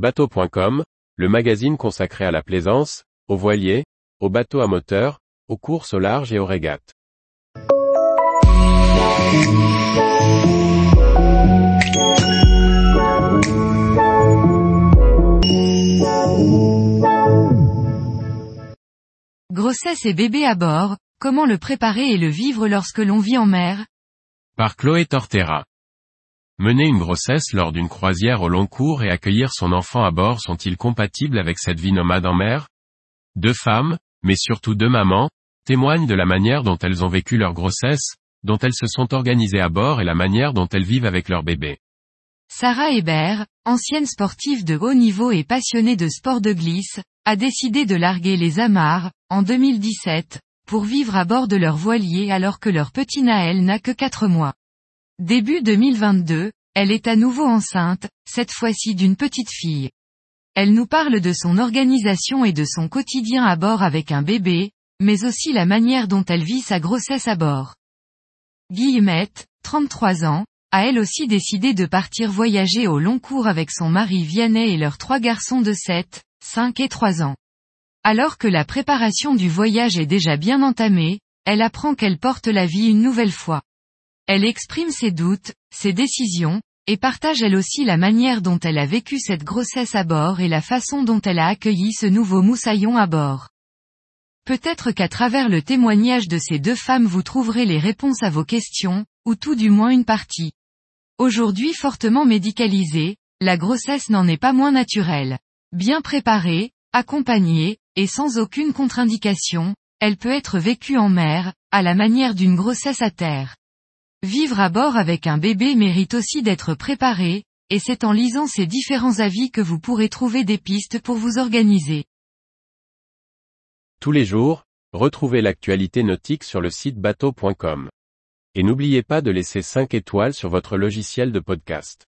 Bateau.com, le magazine consacré à la plaisance, aux voiliers, aux bateaux à moteur, aux courses au large et aux régates. Grossesse et bébé à bord, comment le préparer et le vivre lorsque l'on vit en mer? Par Chloé Tortera. Mener une grossesse lors d'une croisière au long cours et accueillir son enfant à bord sont-ils compatibles avec cette vie nomade en mer? Deux femmes, mais surtout deux mamans, témoignent de la manière dont elles ont vécu leur grossesse, dont elles se sont organisées à bord et la manière dont elles vivent avec leur bébé. Sarah Hébert, ancienne sportive de haut niveau et passionnée de sport de glisse, a décidé de larguer les amarres, en 2017, pour vivre à bord de leur voilier alors que leur petit Naël n'a que 4 mois. Début 2022, elle est à nouveau enceinte, cette fois-ci d'une petite fille. Elle nous parle de son organisation et de son quotidien à bord avec un bébé, mais aussi la manière dont elle vit sa grossesse à bord. Guillemette, 33 ans, a elle aussi décidé de partir voyager au long cours avec son mari Vianney et leurs trois garçons de 7, 5 et 3 ans. Alors que la préparation du voyage est déjà bien entamée, elle apprend qu'elle porte la vie une nouvelle fois. Elle exprime ses doutes, ses décisions, et partage elle aussi la manière dont elle a vécu cette grossesse à bord et la façon dont elle a accueilli ce nouveau moussaillon à bord. Peut-être qu'à travers le témoignage de ces deux femmes vous trouverez les réponses à vos questions, ou tout du moins une partie. Aujourd'hui fortement médicalisée, la grossesse n'en est pas moins naturelle. Bien préparée, accompagnée, et sans aucune contre-indication, elle peut être vécue en mer, à la manière d'une grossesse à terre. Vivre à bord avec un bébé mérite aussi d'être préparé, et c'est en lisant ces différents avis que vous pourrez trouver des pistes pour vous organiser. Tous les jours, retrouvez l'actualité nautique sur le site bateau.com. Et n'oubliez pas de laisser 5 étoiles sur votre logiciel de podcast.